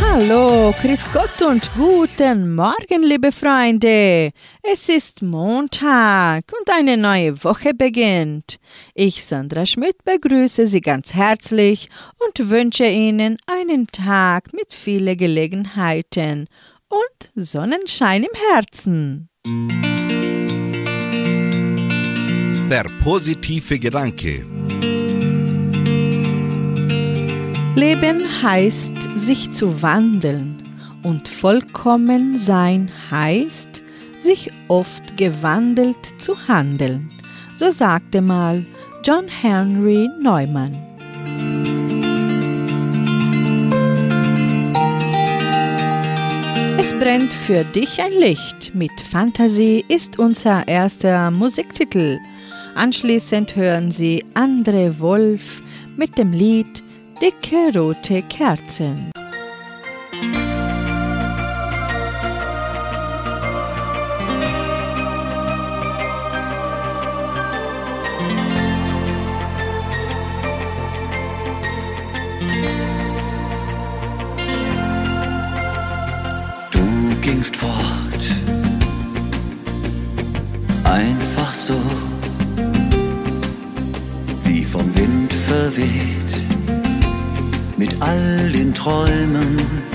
Hallo, Chris Gott und guten Morgen, liebe Freunde. Es ist Montag und eine neue Woche beginnt. Ich, Sandra Schmidt, begrüße Sie ganz herzlich und wünsche Ihnen einen Tag mit vielen Gelegenheiten und Sonnenschein im Herzen. Der positive Gedanke. Leben heißt, sich zu wandeln und vollkommen sein heißt, sich oft gewandelt zu handeln. So sagte mal John Henry Neumann. Es brennt für dich ein Licht. Mit Fantasie ist unser erster Musiktitel. Anschließend hören Sie Andre Wolf mit dem Lied dicke rote Kerzen. Du gingst fort, einfach so, wie vom Wind verweht mit all den Träumen.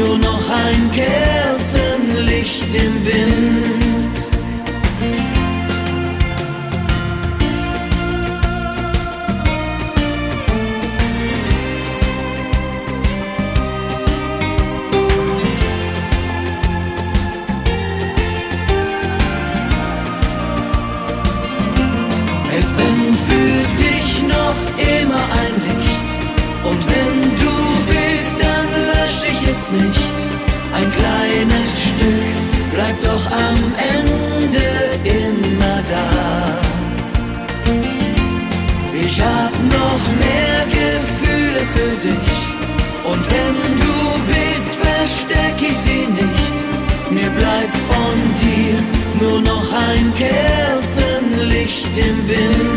Nur noch ein Kerzenlicht im Wind. Ein Kerzenlicht im Wind.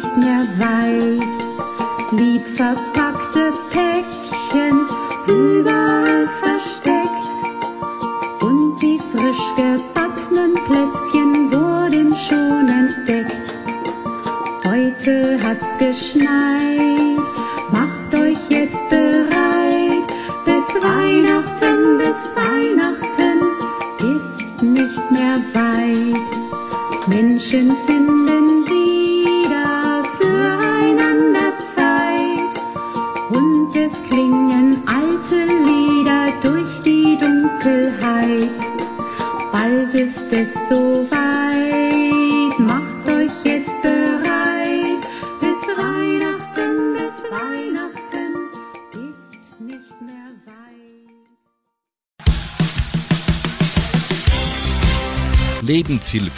Nicht mehr weit. Lieb verpackte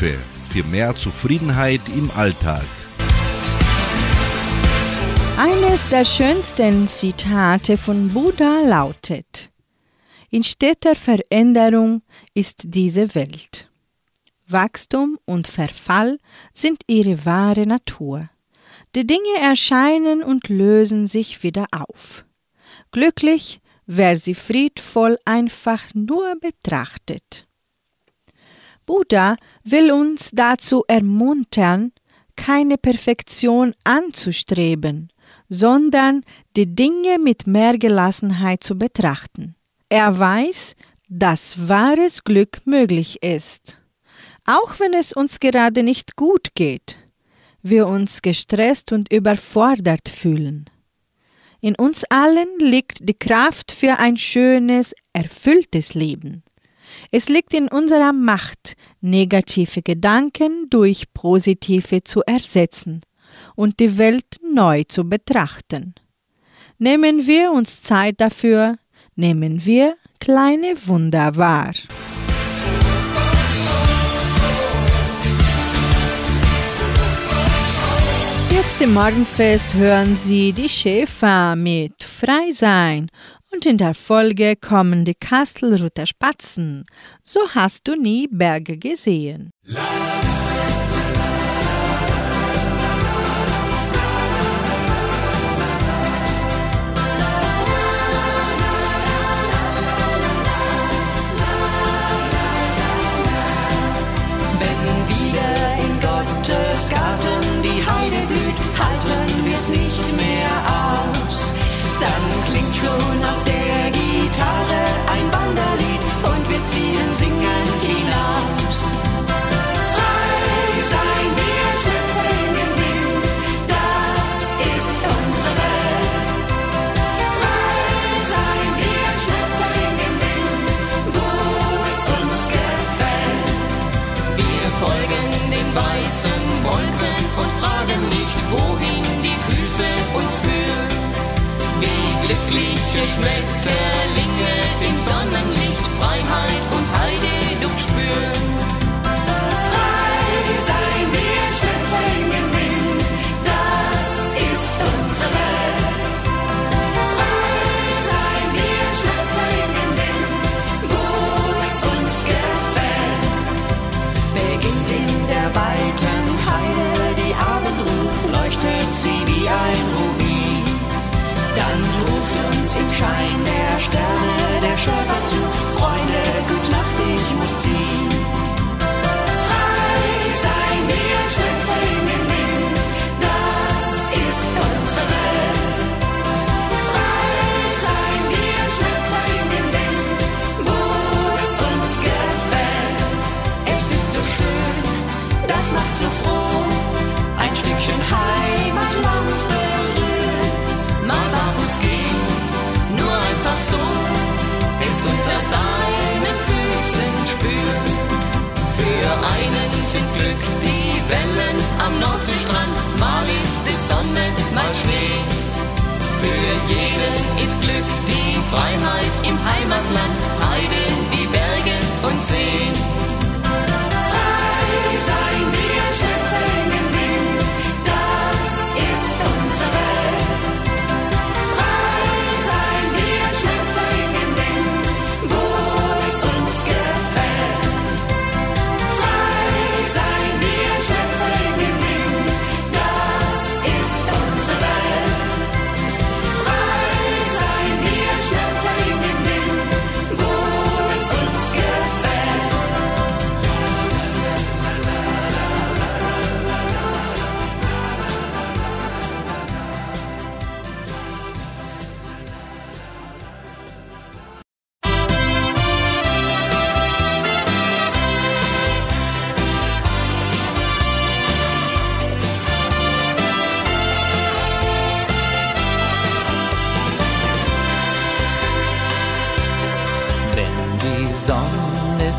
Lebenshilfe für mehr Zufriedenheit im Alltag. Eines der schönsten Zitate von Buddha lautet, in steter Veränderung ist diese Welt. Wachstum und Verfall sind ihre wahre Natur. Die Dinge erscheinen und lösen sich wieder auf. Glücklich, wer sie friedvoll einfach nur betrachtet. Buddha will uns dazu ermuntern, keine Perfektion anzustreben, sondern die Dinge mit mehr Gelassenheit zu betrachten. Er weiß, dass wahres Glück möglich ist. Auch wenn es uns gerade nicht gut geht, wir uns gestresst und überfordert fühlen. In uns allen liegt die Kraft für ein schönes, erfülltes Leben. Es liegt in unserer Macht, negative Gedanken durch positive zu ersetzen und die Welt neu zu betrachten. Nehmen wir uns Zeit dafür, nehmen wir kleine Wunder wahr. Jetzt im Morgenfest hören Sie die Schäfer mit Frei sein und in der Folge kommen die Kastelruther Spatzen. So hast du nie Berge gesehen. Garten die Heide blüht, halten wir's nicht mehr aus. Dann schon auf der Gitarre ein Wanderlied und wir ziehen singend hinaus. Glückliche Schmetterlinge im Sonnenlicht Freiheit und Heideduft spüren.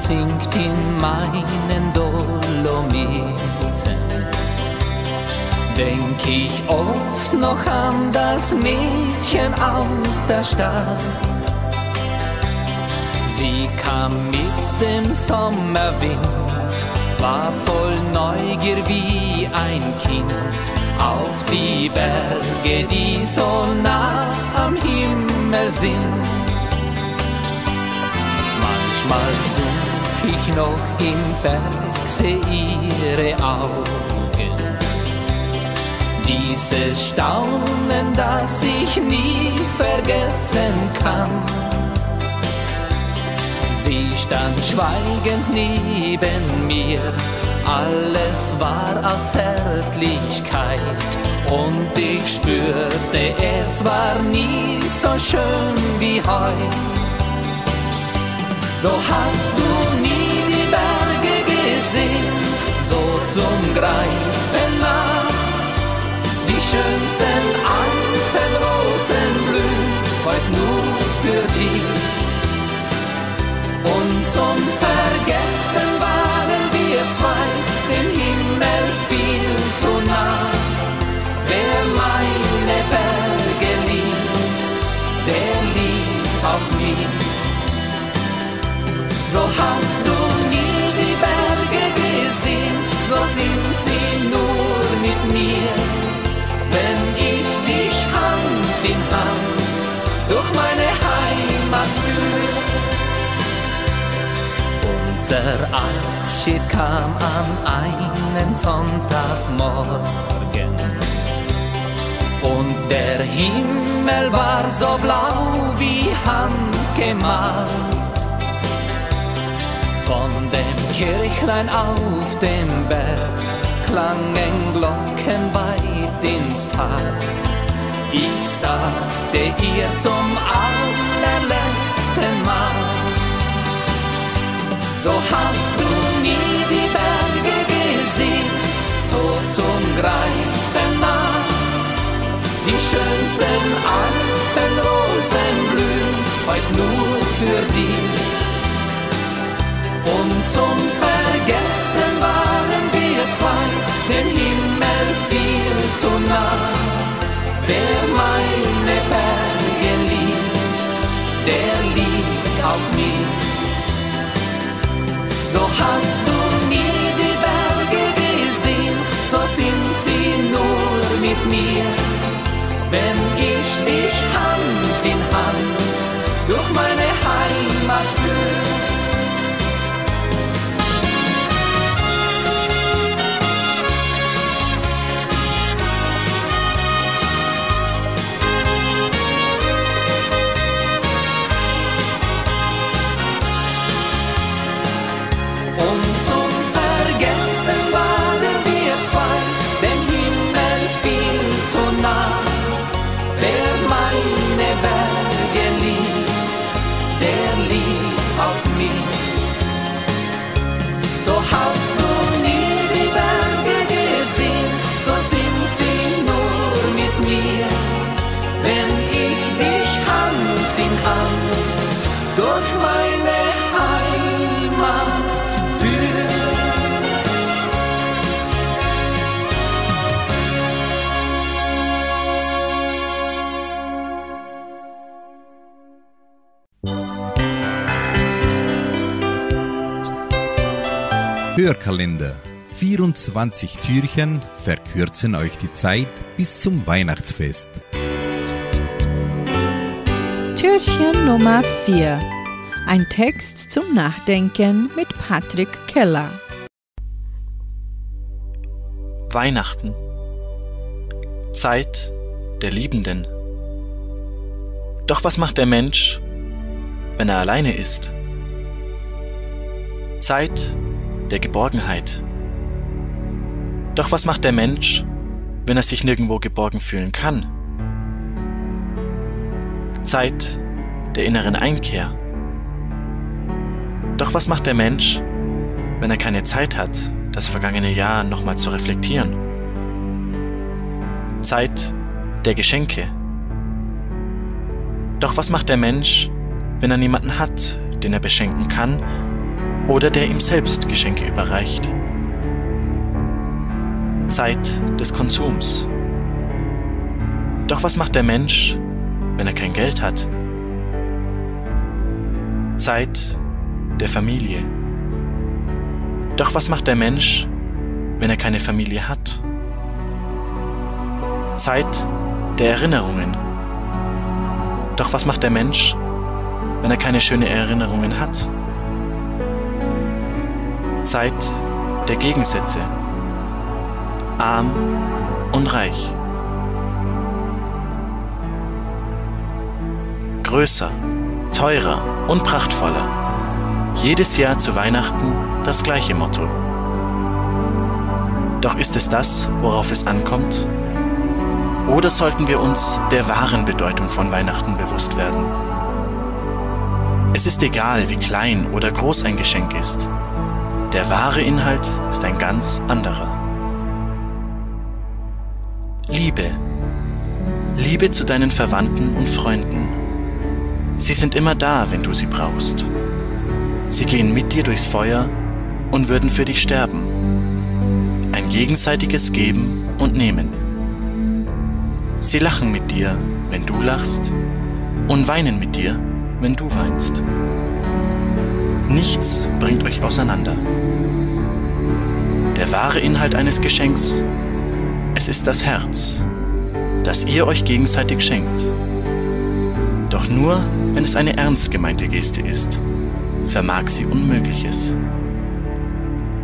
Singt in meinen Dolomiten. Denk ich oft noch an das Mädchen aus der Stadt. Sie kam mit dem Sommerwind, war voll Neugier wie ein Kind auf die Berge, die so nah am Himmel sind. Manchmal such ich noch im Bergsee ihre Augen. Dieses Staunen, das ich nie vergessen kann. Sie stand schweigend neben mir, alles war aus Zärtlichkeit und ich spürte, es war nie so schön wie heut. So hast du nie gesehen, so zum Greifen nah. Die schönsten Alpenrosen blühen heute nur für dich. Und zum Vergessen waren wir zwei, dem Himmel viel zu nah. Wer meine Berge liebt, der liebt auch mich. So hast Unser Abschied kam an einem Sonntagmorgen. Und der Himmel war so blau wie handgemalt. Von dem Kirchlein auf dem Berg klangen Glocken weit ins Tal. Ich sagte ihr zum allerletzten Mal, so hast du nie die Berge gesehen, so zum Greifen nah. Die schönsten Alpenrosen blühen heute nur für dich. Und zum Vergessen waren wir zwei, dem Himmel viel zu nah. Wer meine Berge liebt, der liebt auch mich. So hast du nie die Berge gesehen, so sind sie nur mit mir. Wenn ich dich Hand in Hand durch meine Heimat führe. Hörkalender. 24 Türchen verkürzen euch die Zeit bis zum Weihnachtsfest. Türchen Nummer 4. Ein Text zum Nachdenken mit Patrick Keller. Weihnachten. Zeit der Liebenden. Doch was macht der Mensch, wenn er alleine ist? Zeit der Geborgenheit. Doch was macht der Mensch, wenn er sich nirgendwo geborgen fühlen kann? Zeit der inneren Einkehr. Doch was macht der Mensch, wenn er keine Zeit hat, das vergangene Jahr nochmal zu reflektieren? Zeit der Geschenke. Doch was macht der Mensch, wenn er niemanden hat, den er beschenken kann oder der ihm selbst Geschenke überreicht. Zeit des Konsums. Doch was macht der Mensch, wenn er kein Geld hat? Zeit der Familie. Doch was macht der Mensch, wenn er keine Familie hat? Zeit der Erinnerungen. Doch was macht der Mensch, wenn er keine schönen Erinnerungen hat? Zeit der Gegensätze. Arm und reich. Größer, teurer und prachtvoller. Jedes Jahr zu Weihnachten das gleiche Motto. Doch ist es das, worauf es ankommt? Oder sollten wir uns der wahren Bedeutung von Weihnachten bewusst werden? Es ist egal, wie klein oder groß ein Geschenk ist. Der wahre Inhalt ist ein ganz anderer. Liebe. Liebe zu deinen Verwandten und Freunden. Sie sind immer da, wenn du sie brauchst. Sie gehen mit dir durchs Feuer und würden für dich sterben. Ein gegenseitiges Geben und Nehmen. Sie lachen mit dir, wenn du lachst, und weinen mit dir, wenn du weinst. Nichts bringt euch auseinander. Der wahre Inhalt eines Geschenks, es ist das Herz, das ihr euch gegenseitig schenkt. Doch nur, wenn es eine ernst gemeinte Geste ist, vermag sie Unmögliches.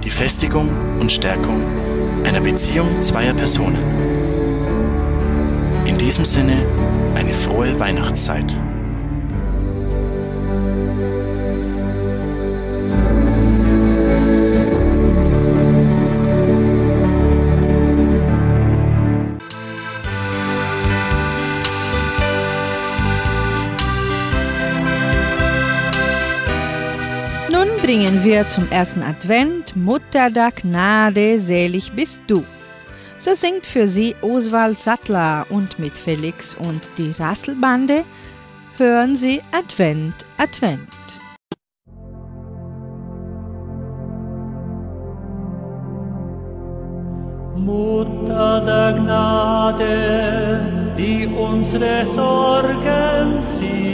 Die Festigung und Stärkung einer Beziehung zweier Personen. In diesem Sinne eine frohe Weihnachtszeit. Bringen wir zum ersten Advent Mutter der Gnade, selig bist du. So singt für sie Oswald Sattler und mit Felix und die Rasselbande hören sie Advent, Advent. Mutter der Gnade, die unsere Sorgen sieht,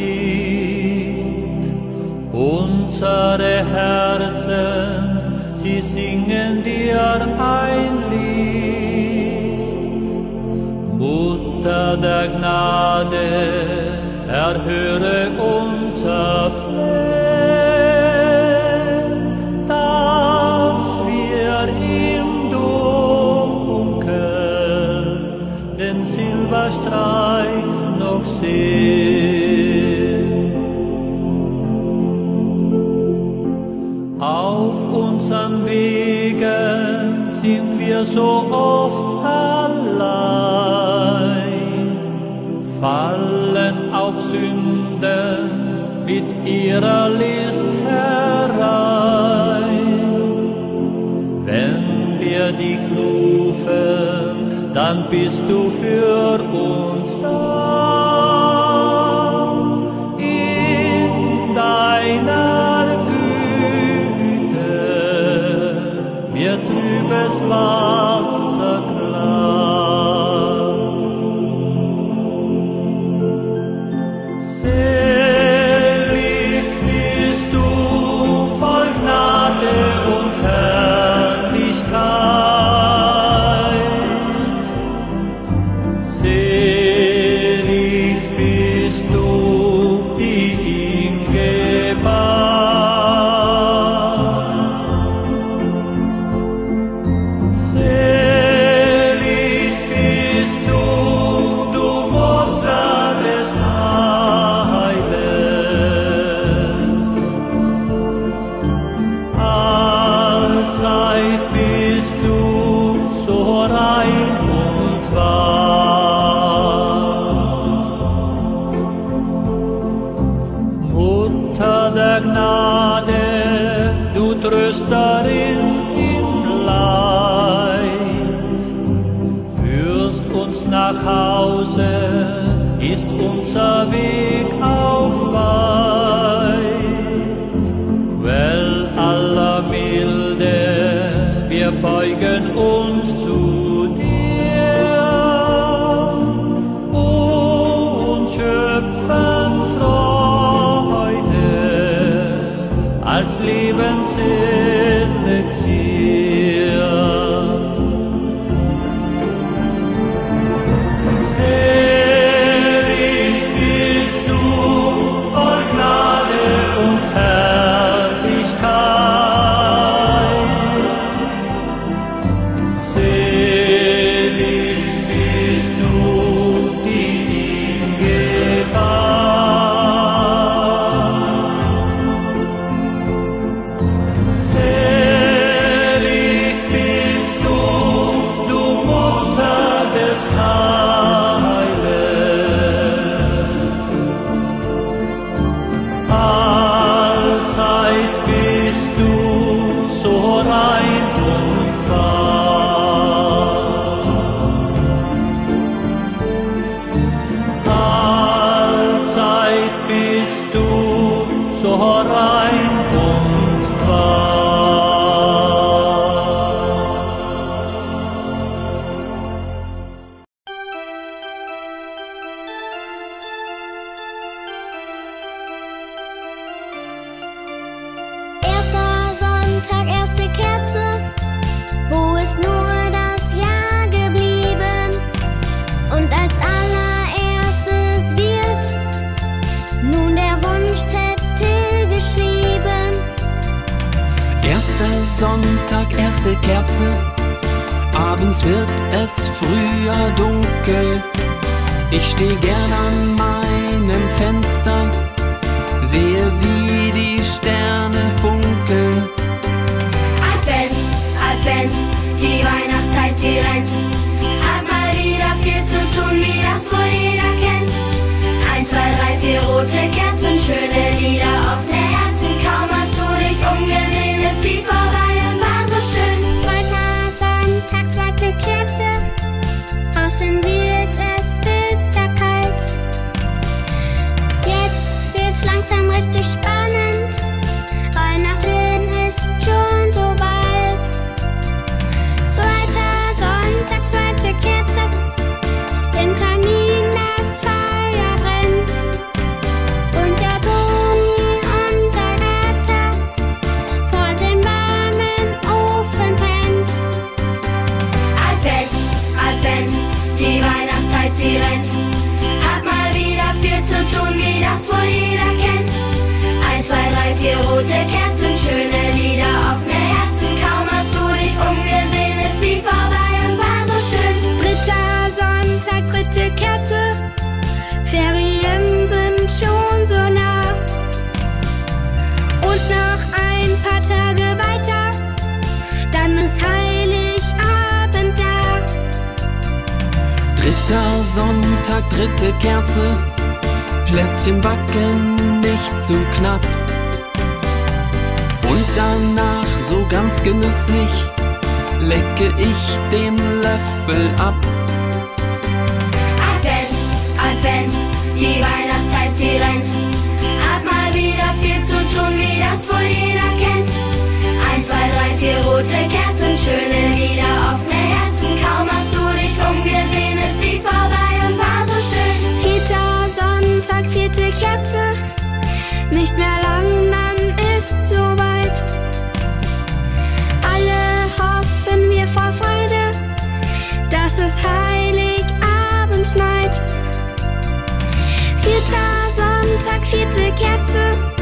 unsere Herzen, sie singen dir ein Lied. Mutter der Gnade, erhöre unser so oft allein, fallen auf Sünden mit ihrer List herein. Wenn wir dich rufen, dann bist du für uns da. Wird trübes Guter Sonntag, dritte Kerze, Plätzchen backen nicht zu knapp. Und danach so ganz genüsslich lecke ich den Löffel ab. Advent, Advent, die Weihnachtszeit, sie rennt. Hab mal wieder viel zu tun, wie das wohl jeder kennt. Eins, zwei, drei, vier rote Kerzen, schöne Lieder auf Sonntag, vierte Kerze.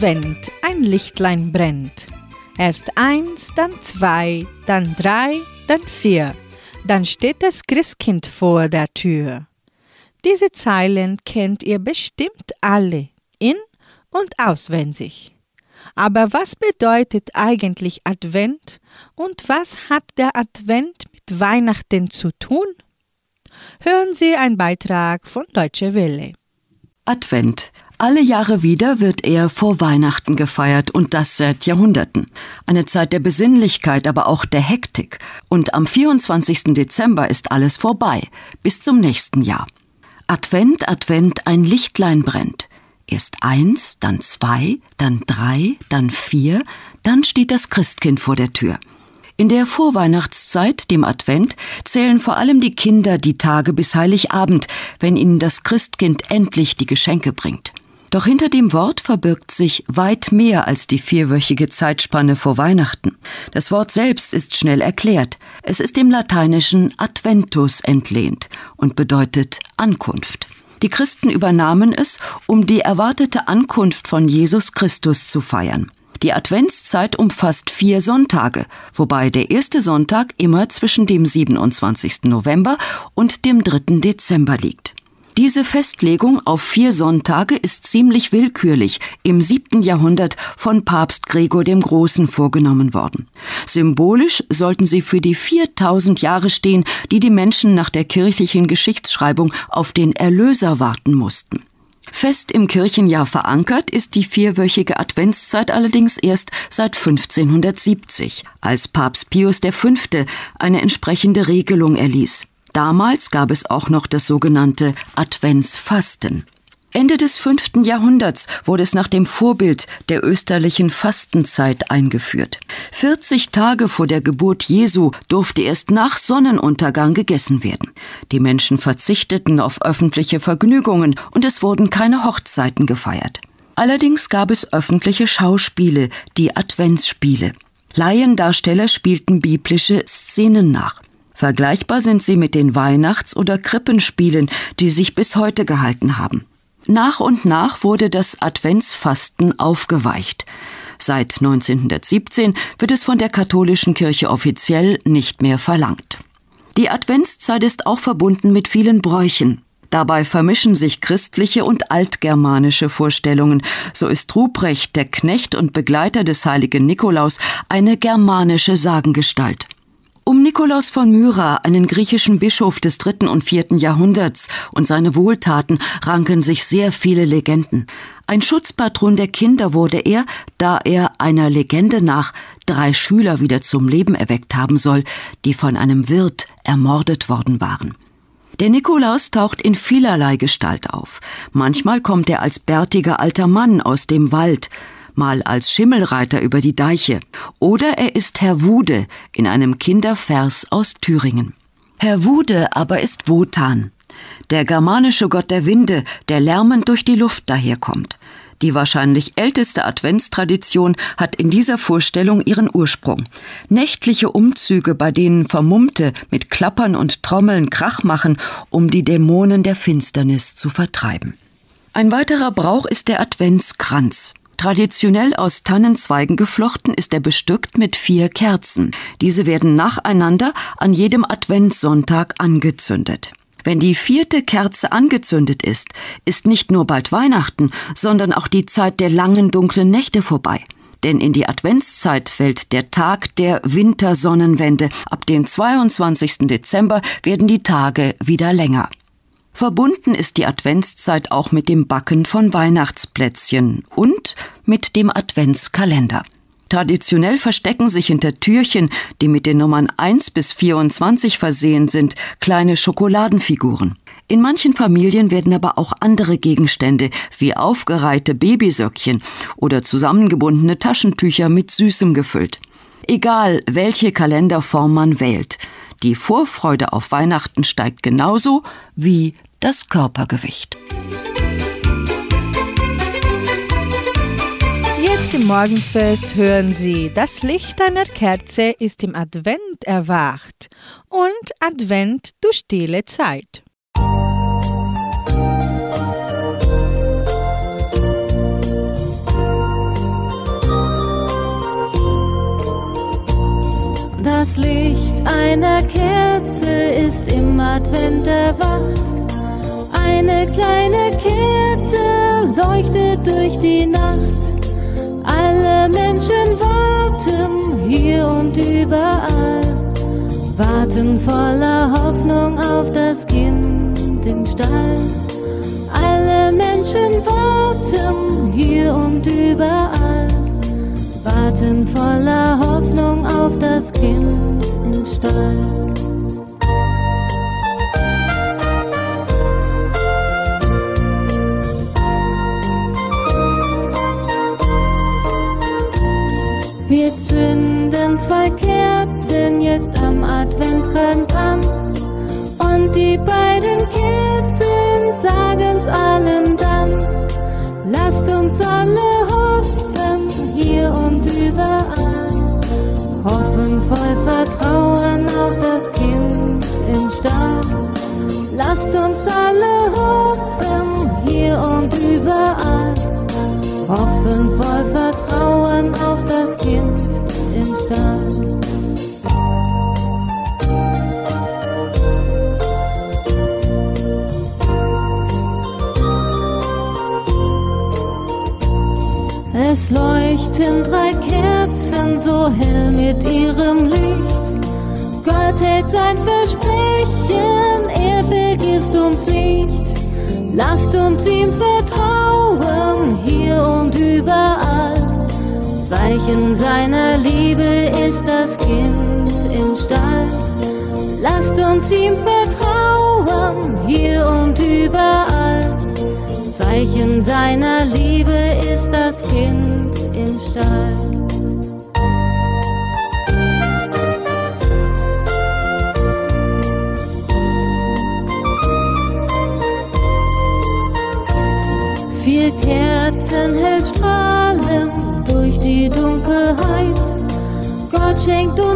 Advent, ein Lichtlein brennt. Erst eins, dann zwei, dann drei, dann vier. Dann steht das Christkind vor der Tür. Diese Zeilen kennt ihr bestimmt alle, in und auswendig. Aber was bedeutet eigentlich Advent und was hat der Advent mit Weihnachten zu tun? Hören Sie einen Beitrag von Deutsche Welle. Advent. Alle Jahre wieder wird er vor Weihnachten gefeiert und das seit Jahrhunderten. Eine Zeit der Besinnlichkeit, aber auch der Hektik. Und am 24. Dezember ist alles vorbei, bis zum nächsten Jahr. Advent, Advent, ein Lichtlein brennt. Erst eins, dann zwei, dann drei, dann vier, dann steht das Christkind vor der Tür. In der Vorweihnachtszeit, dem Advent, zählen vor allem die Kinder die Tage bis Heiligabend, wenn ihnen das Christkind endlich die Geschenke bringt. Doch hinter dem Wort verbirgt sich weit mehr als die vierwöchige Zeitspanne vor Weihnachten. Das Wort selbst ist schnell erklärt. Es ist dem lateinischen Adventus entlehnt und bedeutet Ankunft. Die Christen übernahmen es, um die erwartete Ankunft von Jesus Christus zu feiern. Die Adventszeit umfasst vier Sonntage, wobei der erste Sonntag immer zwischen dem 27. November und dem 3. Dezember liegt. Diese Festlegung auf vier Sonntage ist ziemlich willkürlich im siebten Jahrhundert von Papst Gregor dem Großen vorgenommen worden. Symbolisch sollten sie für die 4000 Jahre stehen, die die Menschen nach der kirchlichen Geschichtsschreibung auf den Erlöser warten mussten. Fest im Kirchenjahr verankert ist die vierwöchige Adventszeit allerdings erst seit 1570, als Papst Pius V. eine entsprechende Regelung erließ. Damals gab es auch noch das sogenannte Adventsfasten. Ende des fünften Jahrhunderts wurde es nach dem Vorbild der österlichen Fastenzeit eingeführt. 40 Tage vor der Geburt Jesu durfte erst nach Sonnenuntergang gegessen werden. Die Menschen verzichteten auf öffentliche Vergnügungen und es wurden keine Hochzeiten gefeiert. Allerdings gab es öffentliche Schauspiele, die Adventsspiele. Laiendarsteller spielten biblische Szenen nach. Vergleichbar sind sie mit den Weihnachts- oder Krippenspielen, die sich bis heute gehalten haben. Nach und nach wurde das Adventsfasten aufgeweicht. Seit 1917 wird es von der katholischen Kirche offiziell nicht mehr verlangt. Die Adventszeit ist auch verbunden mit vielen Bräuchen. Dabei vermischen sich christliche und altgermanische Vorstellungen. So ist Ruprecht, der Knecht und Begleiter des heiligen Nikolaus, eine germanische Sagengestalt. Um Nikolaus von Myra, einen griechischen Bischof des dritten und vierten Jahrhunderts, und seine Wohltaten ranken sich sehr viele Legenden. Ein Schutzpatron der Kinder wurde er, da er einer Legende nach drei Schüler wieder zum Leben erweckt haben soll, die von einem Wirt ermordet worden waren. Der Nikolaus taucht in vielerlei Gestalt auf. Manchmal kommt er als bärtiger alter Mann aus dem Wald, mal als Schimmelreiter über die Deiche, oder er ist Herr Wude in einem Kindervers aus Thüringen. Herr Wude aber ist Wotan, der germanische Gott der Winde, der lärmend durch die Luft daherkommt. Die wahrscheinlich älteste Adventstradition hat in dieser Vorstellung ihren Ursprung. Nächtliche Umzüge, bei denen Vermummte mit Klappern und Trommeln Krach machen, um die Dämonen der Finsternis zu vertreiben. Ein weiterer Brauch ist der Adventskranz. Traditionell aus Tannenzweigen geflochten ist er bestückt mit vier Kerzen. Diese werden nacheinander an jedem Adventssonntag angezündet. Wenn die vierte Kerze angezündet ist, ist nicht nur bald Weihnachten, sondern auch die Zeit der langen dunklen Nächte vorbei. Denn in die Adventszeit fällt der Tag der Wintersonnenwende. Ab dem 22. Dezember werden die Tage wieder länger. Verbunden ist die Adventszeit auch mit dem Backen von Weihnachtsplätzchen und mit dem Adventskalender. Traditionell verstecken sich hinter Türchen, die mit den Nummern 1 bis 24 versehen sind, kleine Schokoladenfiguren. In manchen Familien werden aber auch andere Gegenstände wie aufgereihte Babysöckchen oder zusammengebundene Taschentücher mit Süßem gefüllt. Egal, welche Kalenderform man wählt, die Vorfreude auf Weihnachten steigt genauso wie das Körpergewicht. Jetzt im Morgenfest hören Sie, das Licht einer Kerze ist im Advent erwacht und Advent du stille Zeit. Einer Kerze ist im Advent erwacht. Eine kleine Kerze leuchtet durch die Nacht. Alle Menschen warten hier und überall, warten voller Hoffnung auf das Kind im Stall. Alle Menschen warten hier und überall, warten voller Hoffnung auf das Kind. Wir zünden zwei Kerzen jetzt am Adventskranz an. Und die beiden Kerzen sagen's allen das Kind im Stall. Lasst uns alle hoffen, hier und überall. Hoffen voll Vertrauen auf das Kind im Stall. Es leuchten drei Kerzen so hell mit ihrem Licht. Gott hält sein Versprechen, er vergisst uns nicht. Lasst uns ihm vertrauen, hier und überall. Zeichen seiner Liebe ist das Kind im Stall. Lasst uns ihm vertrauen, hier und überall. Zeichen seiner Liebe ist das Kind im Stall. Gott schenkt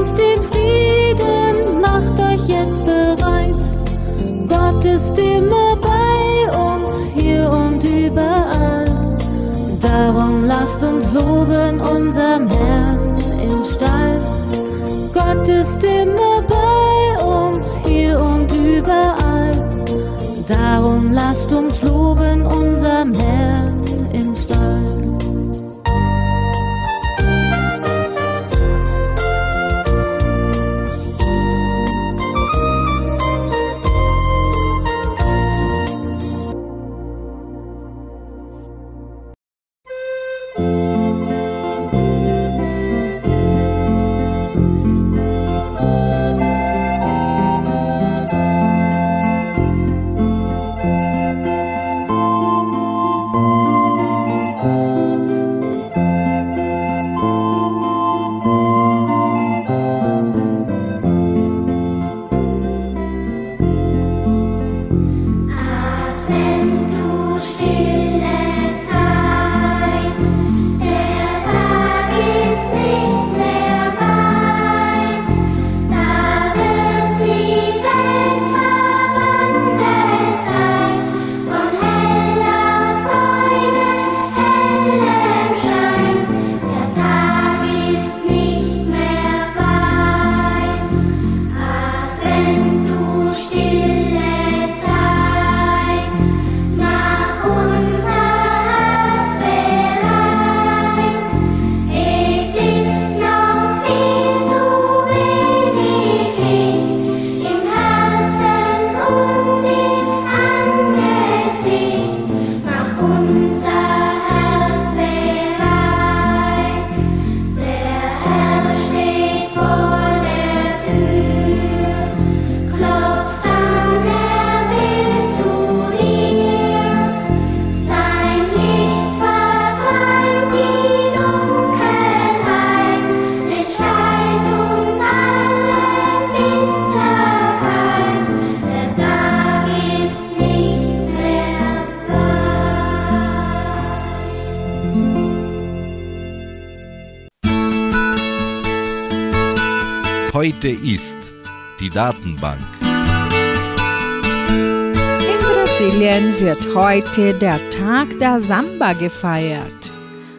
Heute ist die Datenbank. In Brasilien wird heute der Tag der Samba gefeiert.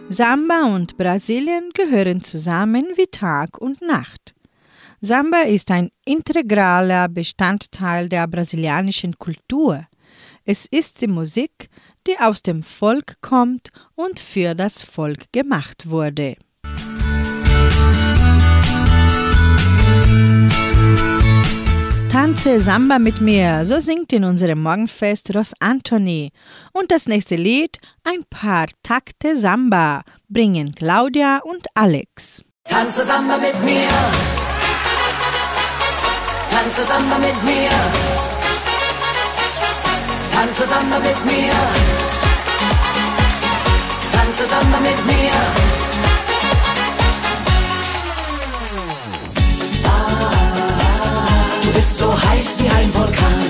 Samba und Brasilien gehören zusammen wie Tag und Nacht. Samba ist ein integraler Bestandteil der brasilianischen Kultur. Es ist die Musik, die aus dem Volk kommt und für das Volk gemacht wurde. Tanze Samba mit mir, so singt in unserem Morgenfest Ros Anthony. Und das nächste Lied, ein paar Takte Samba, bringen Claudia und Alex. Tanze Samba mit mir. Tanze Samba mit mir. Tanze Samba mit mir. Tanze Samba mit mir. Du bist so heiß wie ein Vulkan.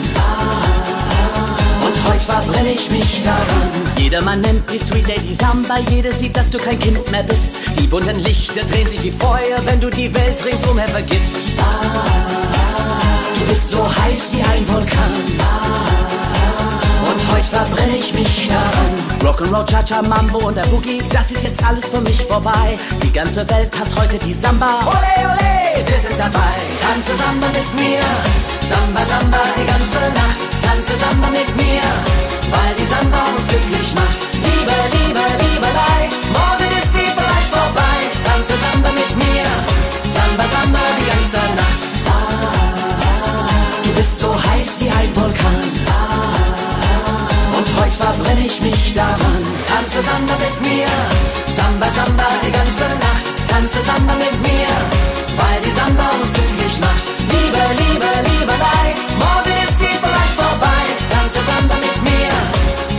Und heute verbrenne ich mich daran. Jedermann nennt dich Sweet Lady Samba, jeder sieht, dass du kein Kind mehr bist. Die bunten Lichter drehen sich wie Feuer, wenn du die Welt ringsumher vergisst. Du bist so heiß wie ein Vulkan. Heute verbrenne ich mich daran. Rock'n'Roll, Cha-Cha, Mambo und der Boogie, das ist jetzt alles für mich vorbei. Die ganze Welt tanzt heute die Samba. Ole, ole, wir sind dabei. Tanze Samba mit mir. Samba, Samba die ganze Nacht. Tanze Samba mit mir. Weil die Samba uns glücklich macht. Liebe, Liebe, Liebelei. Morgen ist sie vielleicht vorbei. Tanze Samba mit mir. Samba, Samba die ganze Nacht. Du bist so heiß wie ein Vulkan. Verbrenne ich mich daran. Tanze Samba mit mir. Samba, Samba die ganze Nacht. Tanze Samba mit mir. Weil die Samba uns glücklich macht. Liebe, Liebe, Liebelei. Morgen ist sie vielleicht vorbei. Tanze Samba mit mir.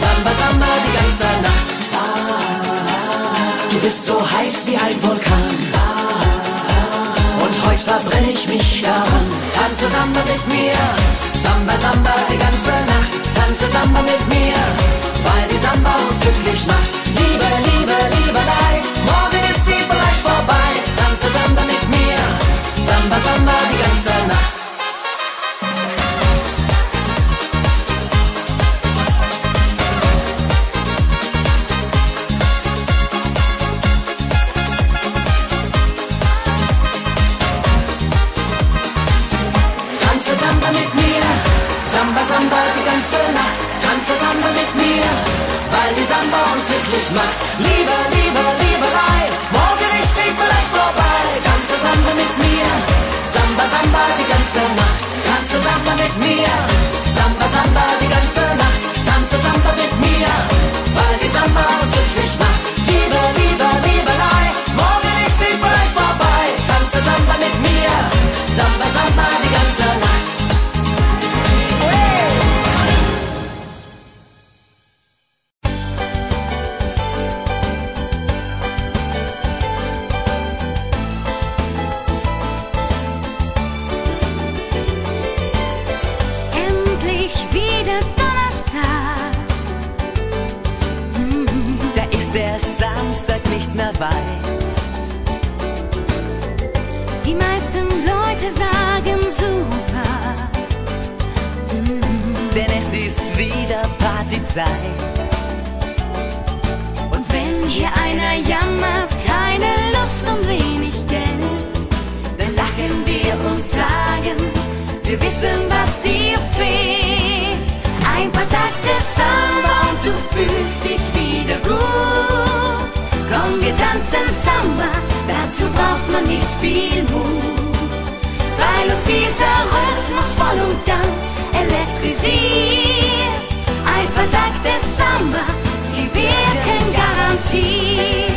Samba, Samba die ganze Nacht. Du bist so heiß wie ein Vulkan. Und heute verbrenne ich mich daran. Tanze Samba mit mir. Samba, Samba die ganze Nacht. Tanze Samba mit mir. Weil die Samba uns glücklich macht. Liebe, Liebe, Liebelei. Morgen ist sie vielleicht vorbei. Tanze Samba mit mir. Samba, Samba die ganze Nacht. Garantiert.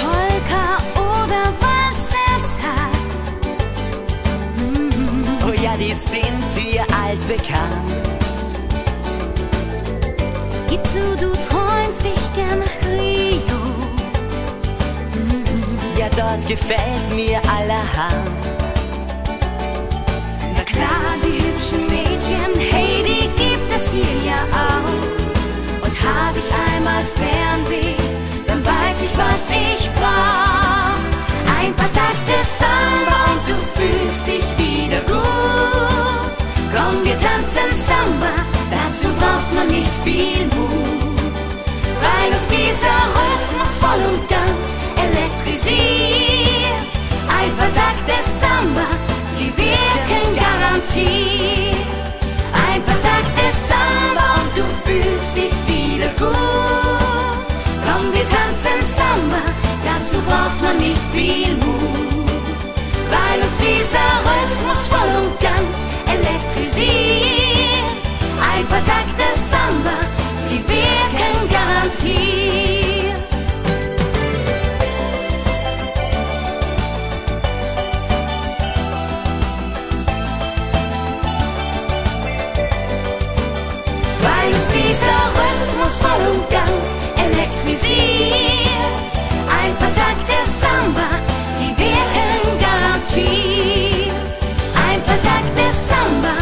Polka oder Walzertakt. Oh ja, die sind dir altbekannt. Gib zu, du träumst dich gern nach Rio. Ja, dort gefällt mir allerhand. mal Fernweh, dann weiß ich, was ich brauch. Ein paar Takte Samba und du fühlst dich wieder gut. Komm, wir tanzen Samba, dazu braucht man nicht viel Mut. Weil uns dieser Rhythmus voll und ganz elektrisiert. Ein paar Takte Samba, die wirken garantiert. Tanzen Samba, dazu braucht man nicht viel Mut. Weil uns dieser Rhythmus voll und ganz elektrisiert. Ein paar Takte Samba, die wirken garantiert. Elektrisiert. Ein paar Takte Samba, die wirken garantiert. Ein paar Takte Samba,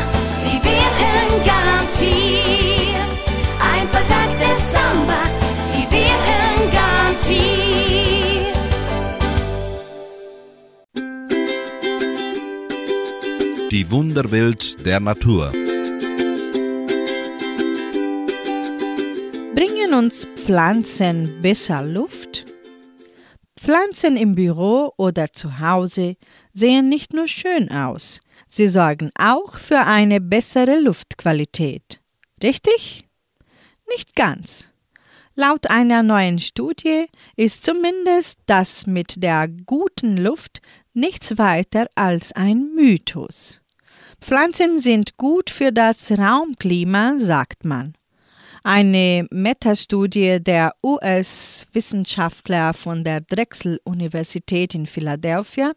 die wirken garantiert. Ein paar Takte Samba, die wirken garantiert. Die Wunderwelt der Natur. Bringen uns Pflanzen besser Luft? Pflanzen im Büro oder zu Hause sehen nicht nur schön aus, sie sorgen auch für eine bessere Luftqualität. Richtig? Nicht ganz. Laut einer neuen Studie ist zumindest das mit der guten Luft nichts weiter als ein Mythos. Pflanzen sind gut für das Raumklima, sagt man. Eine Metastudie der US-Wissenschaftler von der Drexel-Universität in Philadelphia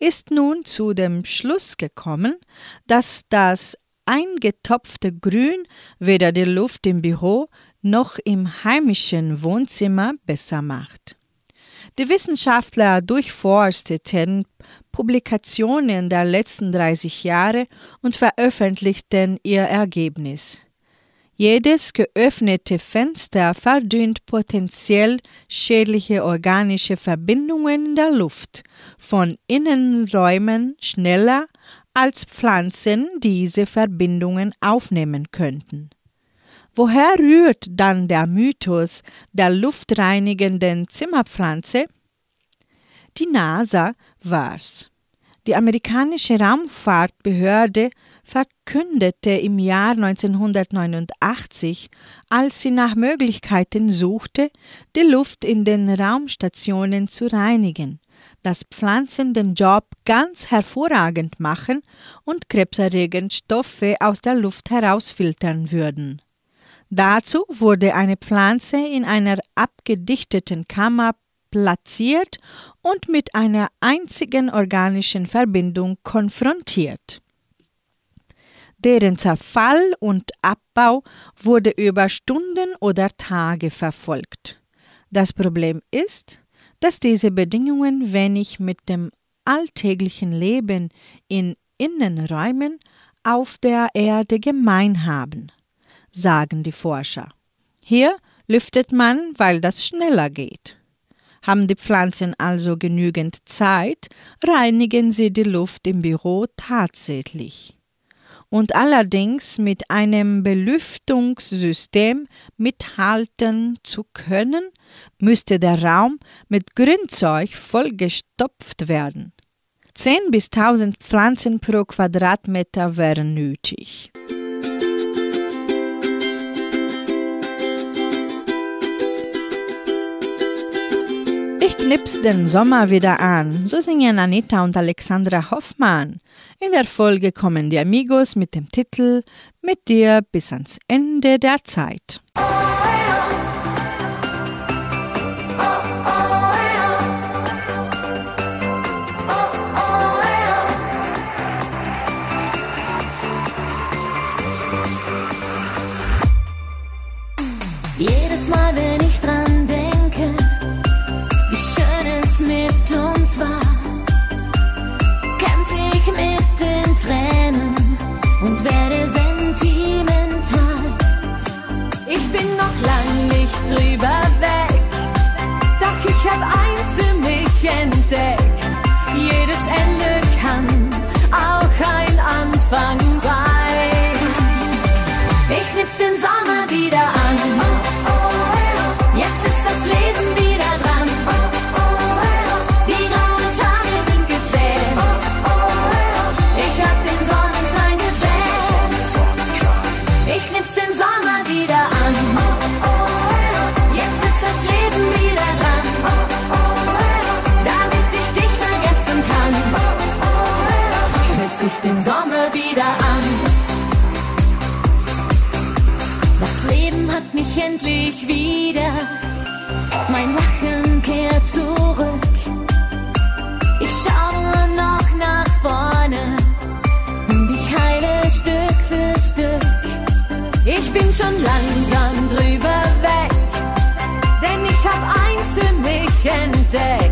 ist nun zu dem Schluss gekommen, dass das eingetopfte Grün weder die Luft im Büro noch im heimischen Wohnzimmer besser macht. Die Wissenschaftler durchforsteten Publikationen der letzten 30 Jahre und veröffentlichten ihr Ergebnis. Jedes geöffnete Fenster verdünnt potenziell schädliche organische Verbindungen in der Luft von Innenräumen schneller als Pflanzen diese Verbindungen aufnehmen könnten. Woher rührt dann der Mythos der luftreinigenden Zimmerpflanze? Die NASA war's. Die amerikanische Raumfahrtbehörde verkündete im Jahr 1989, als sie nach Möglichkeiten suchte, die Luft in den Raumstationen zu reinigen, dass Pflanzen den Job ganz hervorragend machen und krebserregend Stoffe aus der Luft herausfiltern würden. Dazu wurde eine Pflanze in einer abgedichteten Kammer platziert und mit einer einzigen organischen Verbindung konfrontiert. Deren Zerfall und Abbau wurde über Stunden oder Tage verfolgt. Das Problem ist, dass diese Bedingungen wenig mit dem alltäglichen Leben in Innenräumen auf der Erde gemein haben, sagen die Forscher. Hier lüftet man, weil das schneller geht. Haben die Pflanzen also genügend Zeit, reinigen sie die Luft im Büro tatsächlich und allerdings mit einem Belüftungssystem mithalten zu können, müsste der Raum mit Grünzeug vollgestopft werden. 10 bis 1000 Pflanzen pro Quadratmeter wären nötig. Ich den Sommer wieder an, so singen Anita und Alexandra Hoffmann. In der Folge kommen die Amigos mit dem Titel Mit dir bis ans Ende der Zeit. Tränen und werde sentimental. Ich bin noch lang nicht drüber endlich wieder. Mein Lachen kehrt zurück. Ich schaue noch nach vorne und ich heile Stück für Stück. Ich bin schon langsam drüber weg, denn ich hab eins für mich entdeckt.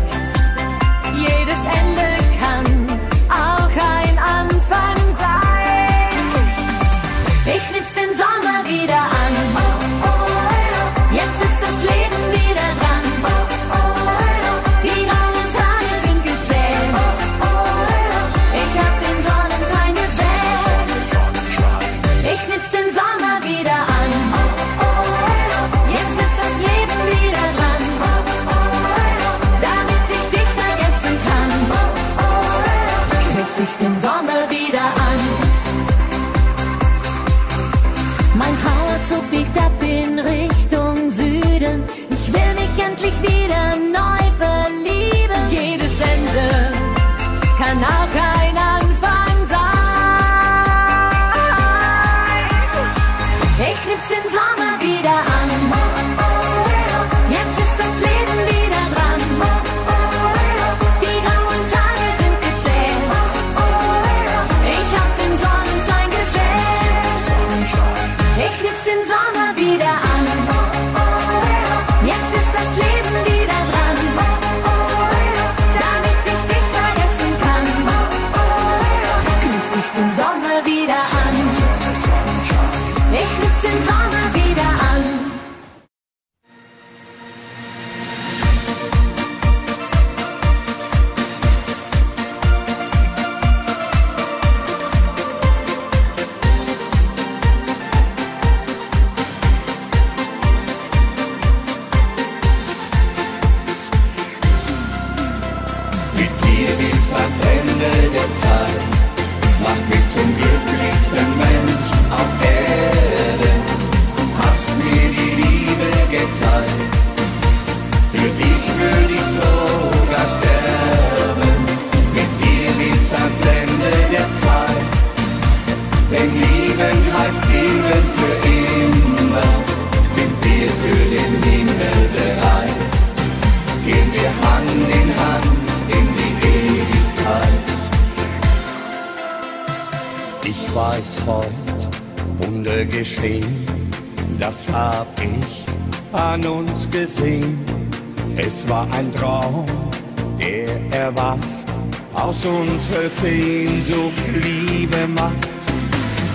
Aus unserer Sehnsucht Liebe macht.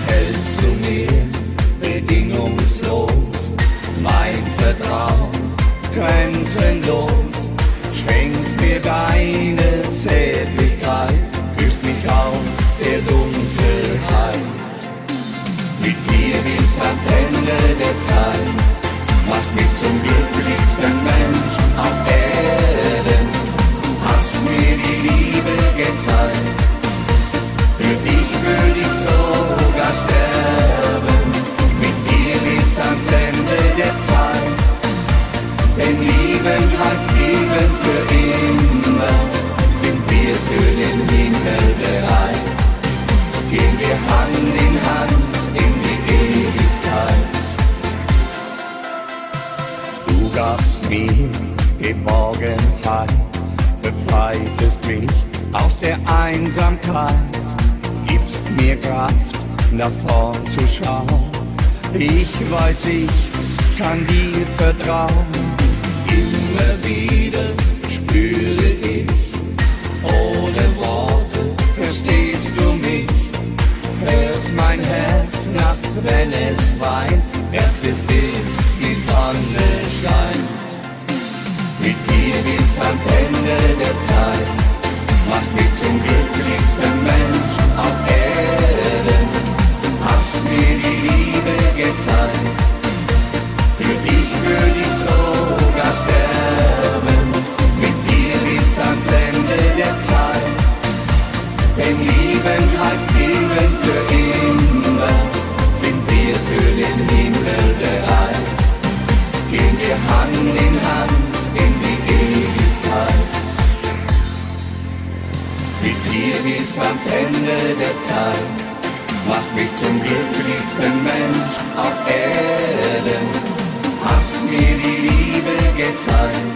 Hältst du mir bedingungslos mein Vertrauen grenzenlos? Schenkst mir deine Zärtlichkeit, führst mich aus der Dunkelheit. Mit dir bis ans Ende der Zeit, machst mich zum glücklichsten Mensch auf Erden. Mir die Liebe gezeigt, für dich würde ich sogar sterben. Mit dir bis ans Ende der Zeit. Denn Lieben heißt Leben für immer. Sind wir für den Himmel bereit? Gehen wir Hand in Hand in die Ewigkeit. Du gabst mir Geborgenheit, befreitest mich aus der Einsamkeit, gibst mir Kraft, nach vorn zu schauen. Ich weiß, ich kann dir vertrauen. Immer wieder spüre ich, ohne Worte verstehst du mich. Hörst mein Herz nachts, wenn es weint. Herz ist bis die Sonne scheint. Mit dir bis ans Ende der Zeit. Machst mich zum glücklichsten Mensch auf Erden. Hast mir die Liebe gezeigt. Für dich würde ich sogar sterben. Mit dir bis ans Ende der Zeit. Denn Lieben heißt Leben bis ans Ende der Zeit. Machst mich zum glücklichsten Mensch auf Erden. Hast mir die Liebe gezeigt.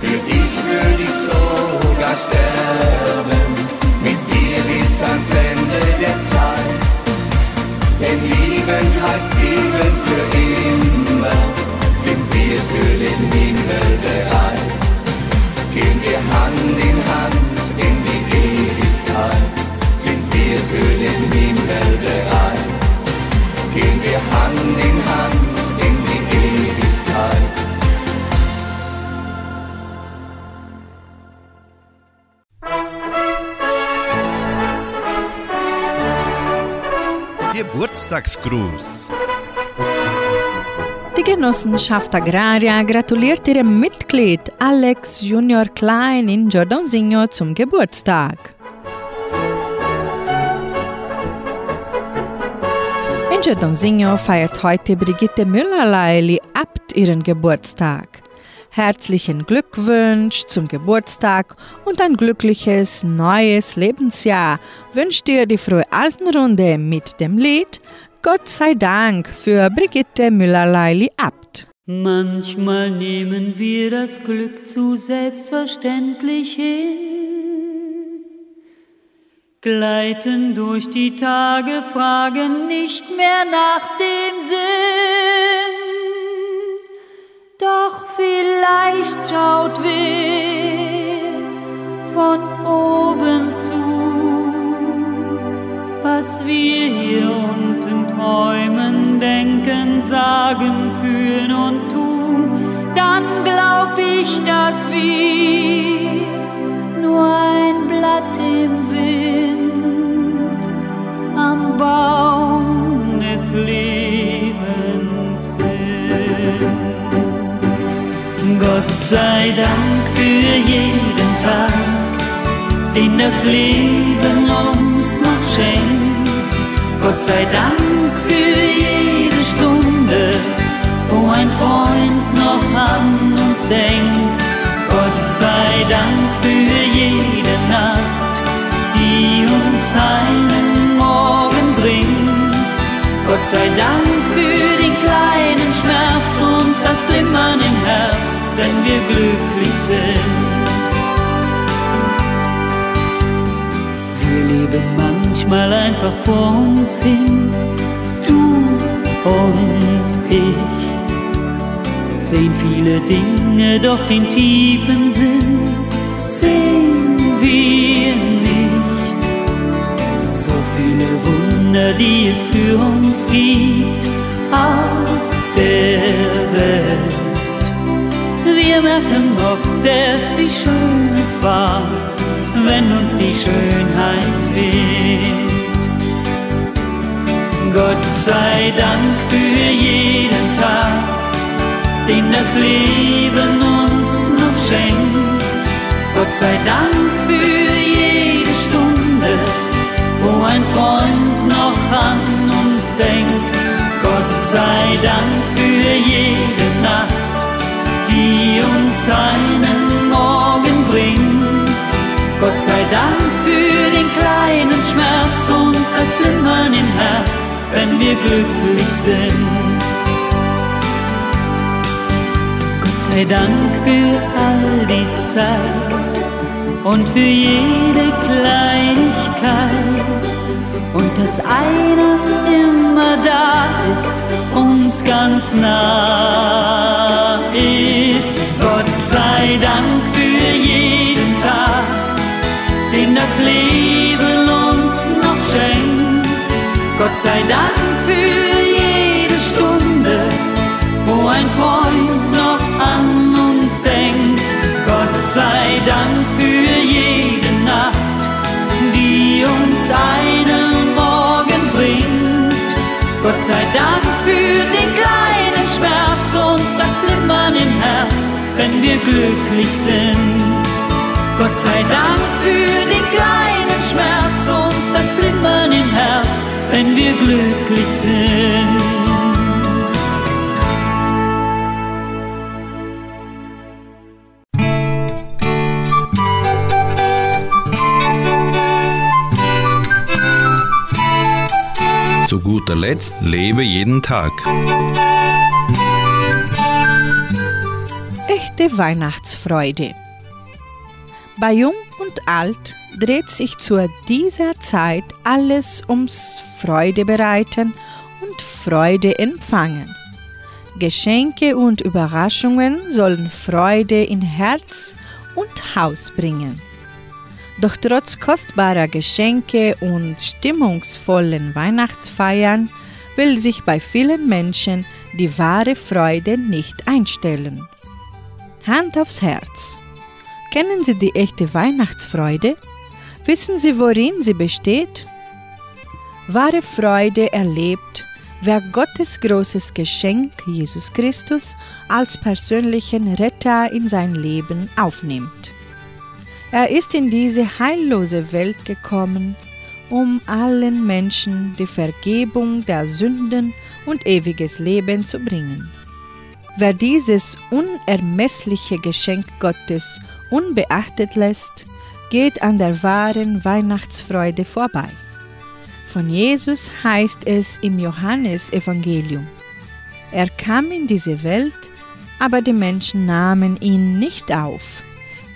Für dich würde ich sogar sterben. Mit dir bis ans Ende der Zeit. Denn Lieben heißt es geben für immer, sind wir für den Himmel bereit. Gehen wir Hand in Hand in für den Himmel bereit. Gehen wir Hand in Hand in die Ewigkeit. Geburtstagsgruß. Die Genossenschaft Agraria gratuliert ihrem Mitglied Alex Junior Klein in Giordonsinho zum Geburtstag. In Giordonsinho feiert heute Brigitte Müller-Leili Abt ihren Geburtstag. Herzlichen Glückwunsch zum Geburtstag und ein glückliches neues Lebensjahr wünscht dir die frohe Altenrunde mit dem Lied Gott sei Dank für Brigitte Müller-Leili Abt. Manchmal nehmen wir das Glück zu selbstverständlich hin, gleiten durch die Tage, fragen nicht mehr nach dem Sinn. Doch vielleicht schaut wer von oben zu, was wir hier unten träumen, denken, sagen, fühlen und tun, dann glaub ich, dass wir nur ein Blatt im Baum des Lebens sind. Gott sei Dank für jeden Tag, den das Leben uns noch schenkt. Gott sei Dank für jede Stunde, wo ein Freund noch an uns denkt. Gott sei Dank für jede Nacht, die uns bringt. Gott sei Dank für den kleinen Schmerz und das Flimmern im Herz, wenn wir glücklich sind. Wir leben manchmal einfach vor uns hin, du und ich. Sehen viele Dinge, doch den tiefen Sinn sehen wir nicht. So viele Wunder, die es für uns gibt auf der Welt. Wir merken oft erst, wie schön es war, wenn uns die Schönheit fehlt. Gott sei Dank für jeden Tag, den das Leben uns noch schenkt. Gott sei Dank Dank für jede Nacht, die uns einen Morgen bringt. Gott sei Dank für den kleinen Schmerz und das Flimmern im Herz, wenn wir glücklich sind. Gott sei Dank für all die Zeit und für jede Kleinigkeit und dass einer immer da ist, uns ganz nah ist. Gott sei Dank für jeden Tag, den das Leben uns noch schenkt. Gott sei Dank für sei Dank für den kleinen Schmerz und das Flimmern im Herz, wenn wir glücklich sind. Gott sei Dank für den kleinen Schmerz und das Flimmern im Herz, wenn wir glücklich sind. Zu guter Letzt lebe jeden Tag. Echte Weihnachtsfreude. Bei Jung und Alt dreht sich zu dieser Zeit alles ums Freude bereiten und Freude empfangen. Geschenke und Überraschungen sollen Freude in Herz und Haus bringen. Doch trotz kostbarer Geschenke und stimmungsvollen Weihnachtsfeiern will sich bei vielen Menschen die wahre Freude nicht einstellen. Hand aufs Herz. Kennen Sie die echte Weihnachtsfreude? Wissen Sie, worin sie besteht? Wahre Freude erlebt, wer Gottes großes Geschenk, Jesus Christus, als persönlichen Retter in sein Leben aufnimmt. Er ist in diese heillose Welt gekommen, um allen Menschen die Vergebung der Sünden und ewiges Leben zu bringen. Wer dieses unermessliche Geschenk Gottes unbeachtet lässt, geht an der wahren Weihnachtsfreude vorbei. Von Jesus heißt es im Johannesevangelium. Er kam in diese Welt, aber die Menschen nahmen ihn nicht auf.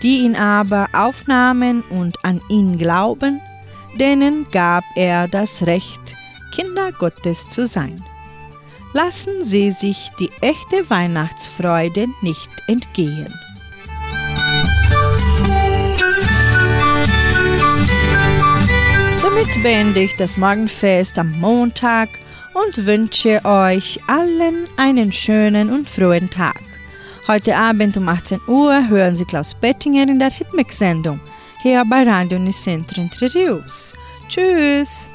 Die ihn aber aufnahmen und an ihn glauben, denen gab er das Recht, Kinder Gottes zu sein. Lassen Sie sich die echte Weihnachtsfreude nicht entgehen. Somit beende ich das Morgenfest am Montag und wünsche euch allen einen schönen und frohen Tag. Heute Abend um 18 Uhr hören Sie Klaus Bettinger in der Hitmix-Sendung hier bei Radio Nicentro Entre. Tschüss!